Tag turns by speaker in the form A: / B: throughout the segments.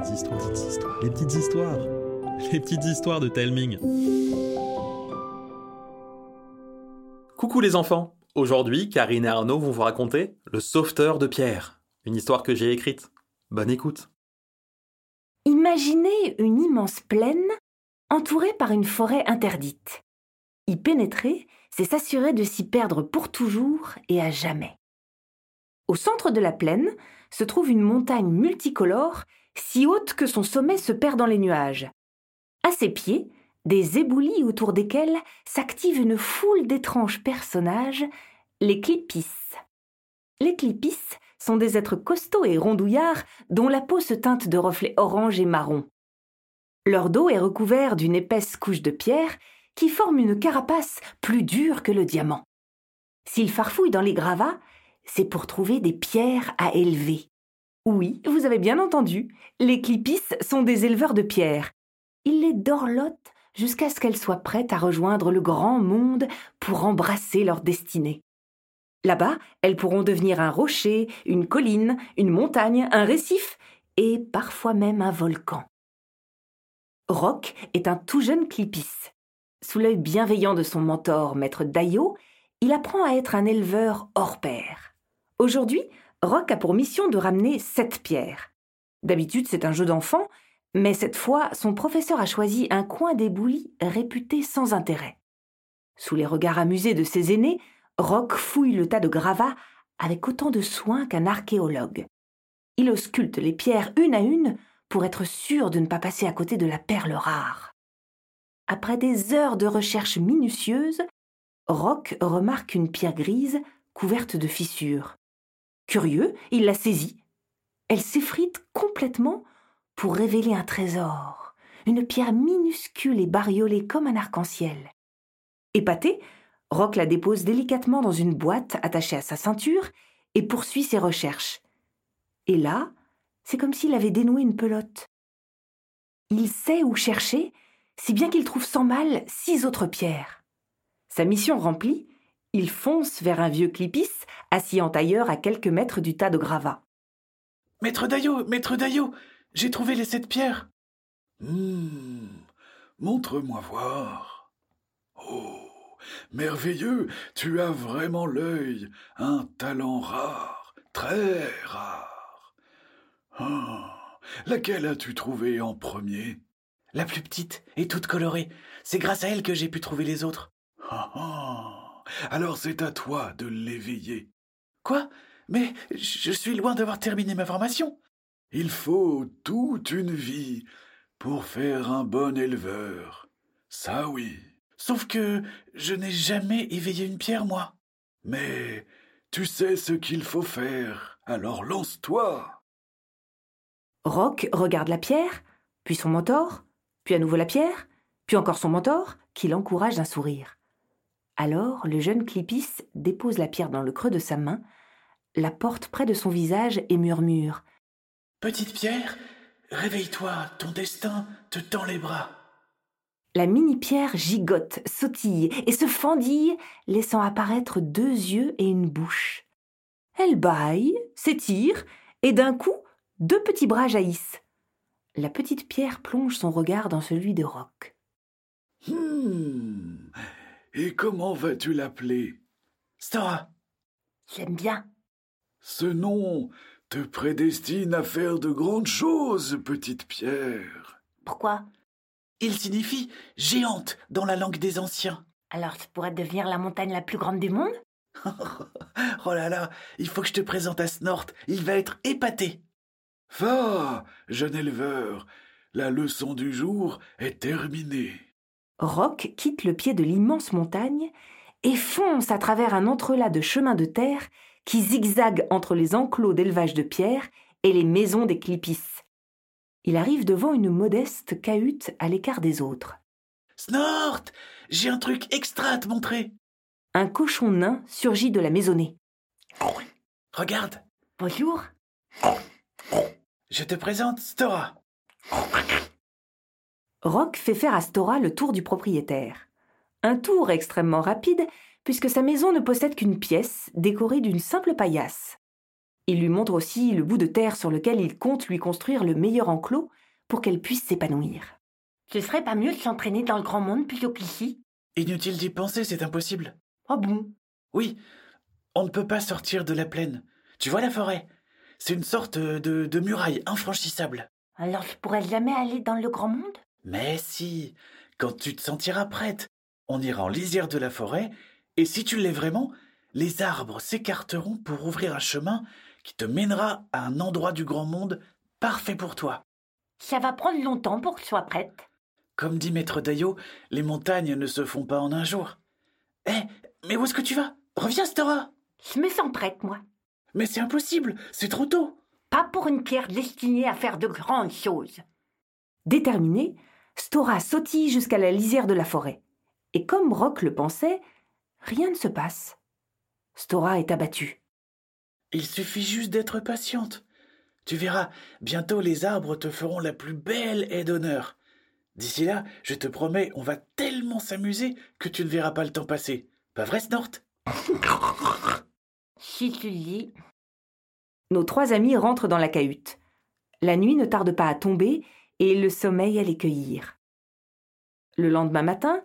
A: petites histoires, petites histoires, les petites histoires, les petites histoires de Telming. Coucou les enfants Aujourd'hui, Karine et Arnaud vont vous raconter Le sauveteur de Pierre, une histoire que j'ai écrite. Bonne écoute.
B: Imaginez une immense plaine entourée par une forêt interdite. Y pénétrer, c'est s'assurer de s'y perdre pour toujours et à jamais. Au centre de la plaine se trouve une montagne multicolore, si haute que son sommet se perd dans les nuages. À ses pieds, des éboulis autour desquels s'active une foule d'étranges personnages, les clipis. Les clipis sont des êtres costauds et rondouillards dont la peau se teinte de reflets orange et marron. Leur dos est recouvert d'une épaisse couche de pierre qui forme une carapace plus dure que le diamant. S'ils farfouillent dans les gravats, c'est pour trouver des pierres à élever. Oui, vous avez bien entendu, les clipis sont des éleveurs de pierres. Ils les dorlotent jusqu'à ce qu'elles soient prêtes à rejoindre le grand monde pour embrasser leur destinée. Là-bas, elles pourront devenir un rocher, une colline, une montagne, un récif et parfois même un volcan. Rock est un tout jeune clipis. Sous l'œil bienveillant de son mentor, maître Dayo, il apprend à être un éleveur hors pair. Aujourd'hui, Rock a pour mission de ramener sept pierres. D'habitude, c'est un jeu d'enfant, mais cette fois, son professeur a choisi un coin d'éboulis réputé sans intérêt. Sous les regards amusés de ses aînés, Rock fouille le tas de gravats avec autant de soin qu'un archéologue. Il ausculte les pierres une à une pour être sûr de ne pas passer à côté de la perle rare. Après des heures de recherche minutieuse, Rock remarque une pierre grise couverte de fissures. Curieux, il la saisit. Elle s'effrite complètement pour révéler un trésor, une pierre minuscule et bariolée comme un arc-en-ciel. Épaté, Rock la dépose délicatement dans une boîte attachée à sa ceinture et poursuit ses recherches. Et là, c'est comme s'il avait dénoué une pelote. Il sait où chercher, si bien qu'il trouve sans mal six autres pierres. Sa mission remplie, il fonce vers un vieux clipis, assis en tailleur à quelques mètres du tas de gravats.
C: Maître Daillot, maître Daillot, j'ai trouvé les sept pierres.
D: Hum, montre-moi voir. Oh, merveilleux, tu as vraiment l'œil, un talent rare, très rare. Ah, laquelle as-tu trouvé en premier?
C: La plus petite et toute colorée. C'est grâce à elle que j'ai pu trouver les autres.
D: Ah, ah. Alors c'est à toi de l'éveiller.
C: Quoi? Mais je suis loin d'avoir terminé ma formation.
D: Il faut toute une vie pour faire un bon éleveur. Ça oui.
C: Sauf que je n'ai jamais éveillé une pierre, moi.
D: Mais tu sais ce qu'il faut faire, alors lance-toi.
B: Rock regarde la pierre, puis son mentor, puis à nouveau la pierre, puis encore son mentor, qui l'encourage d'un sourire. Alors le jeune Clipis dépose la pierre dans le creux de sa main, la porte près de son visage et murmure
C: Petite pierre, réveille-toi, ton destin te tend les bras.
B: La mini-pierre gigote, sautille et se fendille, laissant apparaître deux yeux et une bouche. Elle bâille, s'étire, et d'un coup, deux petits bras jaillissent. La petite pierre plonge son regard dans celui de Roc.
D: Hmm. Et comment vas-tu l'appeler?
C: Stora.
B: J'aime bien.
D: Ce nom te prédestine à faire de grandes choses, petite pierre.
B: Pourquoi?
C: Il signifie géante dans la langue des anciens.
B: Alors tu pourrais devenir la montagne la plus grande du monde?
C: Oh là là, il faut que je te présente à Snort, il va être épaté.
D: Va, jeune éleveur, la leçon du jour est terminée.
B: Rock quitte le pied de l'immense montagne et fonce à travers un entrelac de chemins de terre qui zigzague entre les enclos d'élevage de pierre et les maisons des clipis. Il arrive devant une modeste cahute à l'écart des autres.
C: Snort J'ai un truc extra à te montrer.
B: Un cochon nain surgit de la maisonnée.
C: Regarde.
B: Bonjour.
C: Je te présente Stora.
B: Rock fait faire à Stora le tour du propriétaire. Un tour extrêmement rapide, puisque sa maison ne possède qu'une pièce décorée d'une simple paillasse. Il lui montre aussi le bout de terre sur lequel il compte lui construire le meilleur enclos pour qu'elle puisse s'épanouir. Ce serait pas mieux de s'entraîner dans le grand monde plutôt qu'ici?
C: Inutile d'y penser, c'est impossible.
B: Oh bon?
C: Oui, on ne peut pas sortir de la plaine. Tu vois la forêt? C'est une sorte de, de muraille infranchissable.
B: Alors je pourrais jamais aller dans le grand monde?
C: Mais si, quand tu te sentiras prête, on ira en lisière de la forêt, et si tu l'es vraiment, les arbres s'écarteront pour ouvrir un chemin qui te mènera à un endroit du grand monde parfait pour toi.
B: Ça va prendre longtemps pour que je sois prête.
C: Comme dit Maître Dayo, les montagnes ne se font pas en un jour. Eh, mais où est-ce que tu vas? Reviens, Stora
B: Je me sens prête, moi.
C: Mais c'est impossible, c'est trop tôt.
B: Pas pour une pierre destinée à faire de grandes choses. Déterminée, Stora sautille jusqu'à la lisière de la forêt. Et comme Rock le pensait, rien ne se passe. Stora est abattue.
C: Il suffit juste d'être patiente. Tu verras, bientôt les arbres te feront la plus belle aide d'honneur. D'ici là, je te promets, on va tellement s'amuser que tu ne verras pas le temps passer. Pas vrai, Snort?
B: Si tu le dis. Nos trois amis rentrent dans la cahute. La nuit ne tarde pas à tomber et le sommeil les cueillir. Le lendemain matin,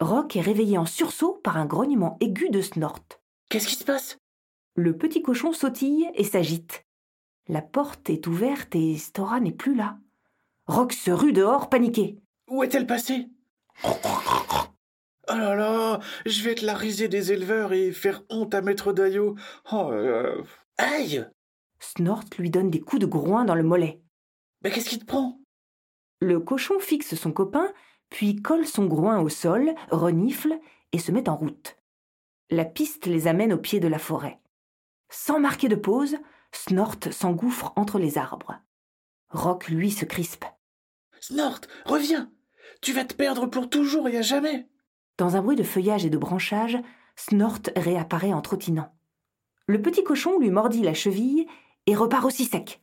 B: Rock est réveillé en sursaut par un grognement aigu de Snort.
C: Qu'est-ce qui se passe?
B: Le petit cochon sautille et s'agite. La porte est ouverte et Stora n'est plus là. Rock se rue dehors, paniqué.
C: Où est-elle passée? Oh là là, je vais te la riser des éleveurs et faire honte à Maître Dayo. Oh euh, Aïe
B: Snort lui donne des coups de groin dans le mollet.
C: Mais qu'est-ce qui te prend?
B: Le cochon fixe son copain, puis colle son groin au sol, renifle et se met en route. La piste les amène au pied de la forêt. Sans marquer de pause, Snort s'engouffre entre les arbres. Rock, lui, se crispe.
C: Snort, reviens Tu vas te perdre pour toujours et à jamais
B: Dans un bruit de feuillage et de branchage, Snort réapparaît en trottinant. Le petit cochon lui mordit la cheville et repart aussi sec.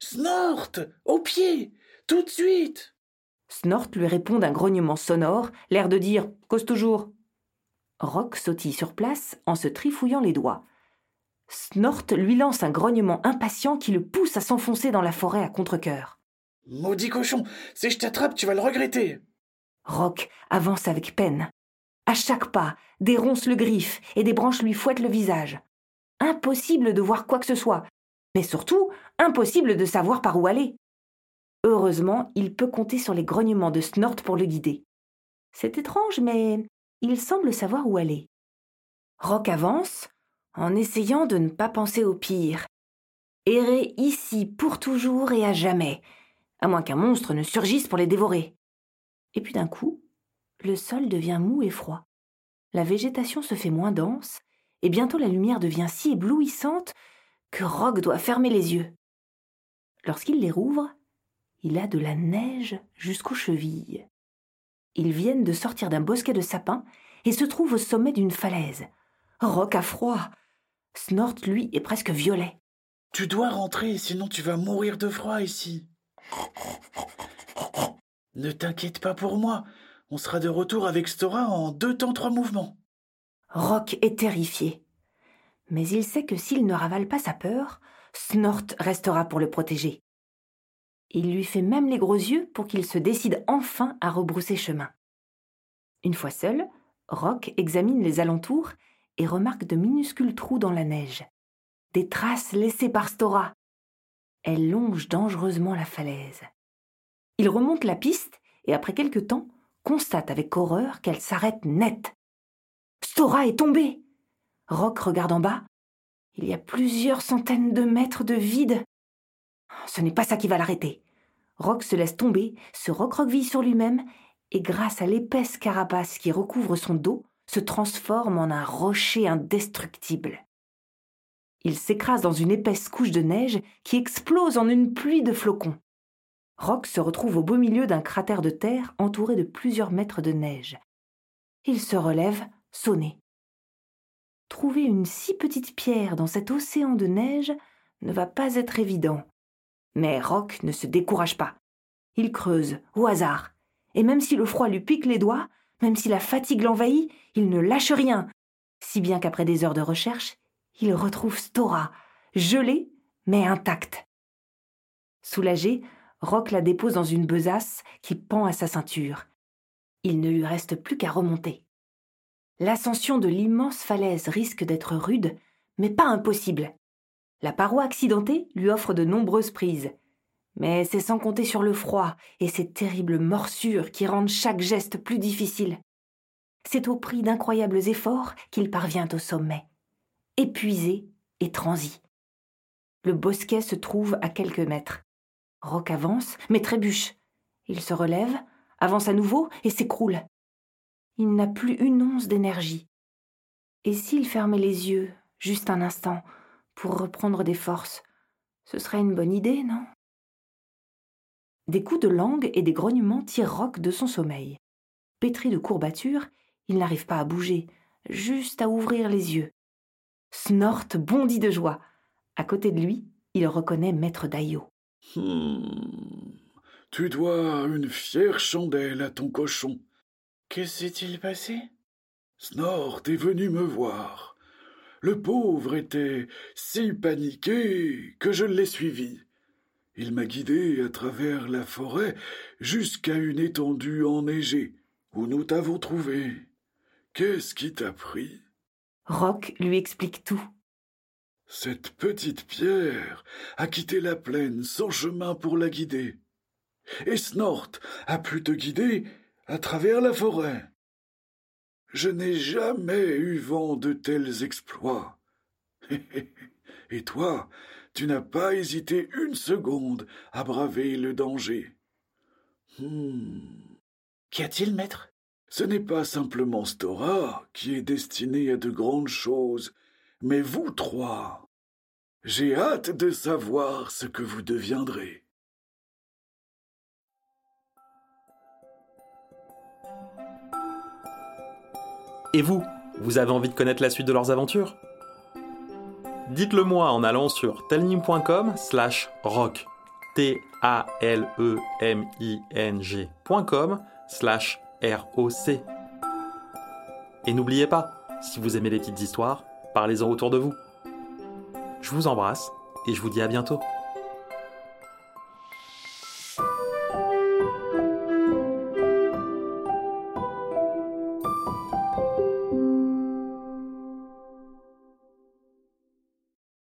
C: Snort Au pied Tout de suite
B: Snort lui répond d'un grognement sonore, l'air de dire Cause toujours. Rock sautille sur place en se trifouillant les doigts. Snort lui lance un grognement impatient qui le pousse à s'enfoncer dans la forêt à contre-cœur.
C: Maudit cochon Si je t'attrape, tu vas le regretter
B: Rock avance avec peine. À chaque pas, des ronces le griffent et des branches lui fouettent le visage. Impossible de voir quoi que ce soit, mais surtout impossible de savoir par où aller. Heureusement, il peut compter sur les grognements de Snort pour le guider. C'est étrange, mais il semble savoir où aller. Rock avance, en essayant de ne pas penser au pire. Errer ici pour toujours et à jamais, à moins qu'un monstre ne surgisse pour les dévorer. Et puis d'un coup, le sol devient mou et froid. La végétation se fait moins dense, et bientôt la lumière devient si éblouissante que Rock doit fermer les yeux. Lorsqu'il les rouvre, il a de la neige jusqu'aux chevilles. Ils viennent de sortir d'un bosquet de sapins et se trouvent au sommet d'une falaise. Rock a froid. Snort, lui, est presque violet.
C: Tu dois rentrer, sinon tu vas mourir de froid ici. Ne t'inquiète pas pour moi. On sera de retour avec Stora en deux temps trois mouvements.
B: Rock est terrifié. Mais il sait que s'il ne ravale pas sa peur, Snort restera pour le protéger. Il lui fait même les gros yeux pour qu'il se décide enfin à rebrousser chemin. Une fois seul, Rock examine les alentours et remarque de minuscules trous dans la neige. Des traces laissées par Stora. Elle longe dangereusement la falaise. Il remonte la piste et après quelque temps constate avec horreur qu'elle s'arrête net. Stora est tombée. Rock regarde en bas. Il y a plusieurs centaines de mètres de vide. Ce n'est pas ça qui va l'arrêter. Rock se laisse tomber, se recroqueville sur lui-même, et grâce à l'épaisse carapace qui recouvre son dos, se transforme en un rocher indestructible. Il s'écrase dans une épaisse couche de neige qui explose en une pluie de flocons. Rock se retrouve au beau milieu d'un cratère de terre entouré de plusieurs mètres de neige. Il se relève, sonné. Trouver une si petite pierre dans cet océan de neige ne va pas être évident. Mais Rock ne se décourage pas. Il creuse, au hasard. Et même si le froid lui pique les doigts, même si la fatigue l'envahit, il ne lâche rien. Si bien qu'après des heures de recherche, il retrouve Stora, gelée mais intacte. Soulagé, Rock la dépose dans une besace qui pend à sa ceinture. Il ne lui reste plus qu'à remonter. L'ascension de l'immense falaise risque d'être rude, mais pas impossible. La paroi accidentée lui offre de nombreuses prises. Mais c'est sans compter sur le froid et ces terribles morsures qui rendent chaque geste plus difficile. C'est au prix d'incroyables efforts qu'il parvient au sommet, épuisé et transi. Le bosquet se trouve à quelques mètres. Roc avance, mais trébuche. Il se relève, avance à nouveau et s'écroule. Il n'a plus une once d'énergie. Et s'il fermait les yeux, juste un instant, pour reprendre des forces. Ce serait une bonne idée, non? Des coups de langue et des grognements tirent Rock de son sommeil. Pétri de courbatures, il n'arrive pas à bouger, juste à ouvrir les yeux. Snort bondit de joie. À côté de lui, il reconnaît Maître Daillot.
D: Hmm. Tu dois une fière chandelle à ton cochon.
C: Que s'est-il passé?
D: Snort est venu me voir. Le pauvre était si paniqué que je l'ai suivi. Il m'a guidé à travers la forêt jusqu'à une étendue enneigée où nous t'avons trouvé. Qu'est-ce qui t'a pris?
B: Rock lui explique tout.
D: Cette petite pierre a quitté la plaine sans chemin pour la guider. Et Snort a pu te guider à travers la forêt. Je n'ai jamais eu vent de tels exploits. Et toi, tu n'as pas hésité une seconde à braver le danger.
C: Hmm. Qu'y a-t-il, maître?
D: Ce n'est pas simplement Stora qui est destiné à de grandes choses, mais vous trois. J'ai hâte de savoir ce que vous deviendrez.
A: Et vous, vous avez envie de connaître la suite de leurs aventures? Dites-le moi en allant sur telling.com slash rock. T-A-L-E-M-I-N-G.com slash R-O-C. Et n'oubliez pas, si vous aimez les petites histoires, parlez-en autour de vous. Je vous embrasse et je vous dis à bientôt.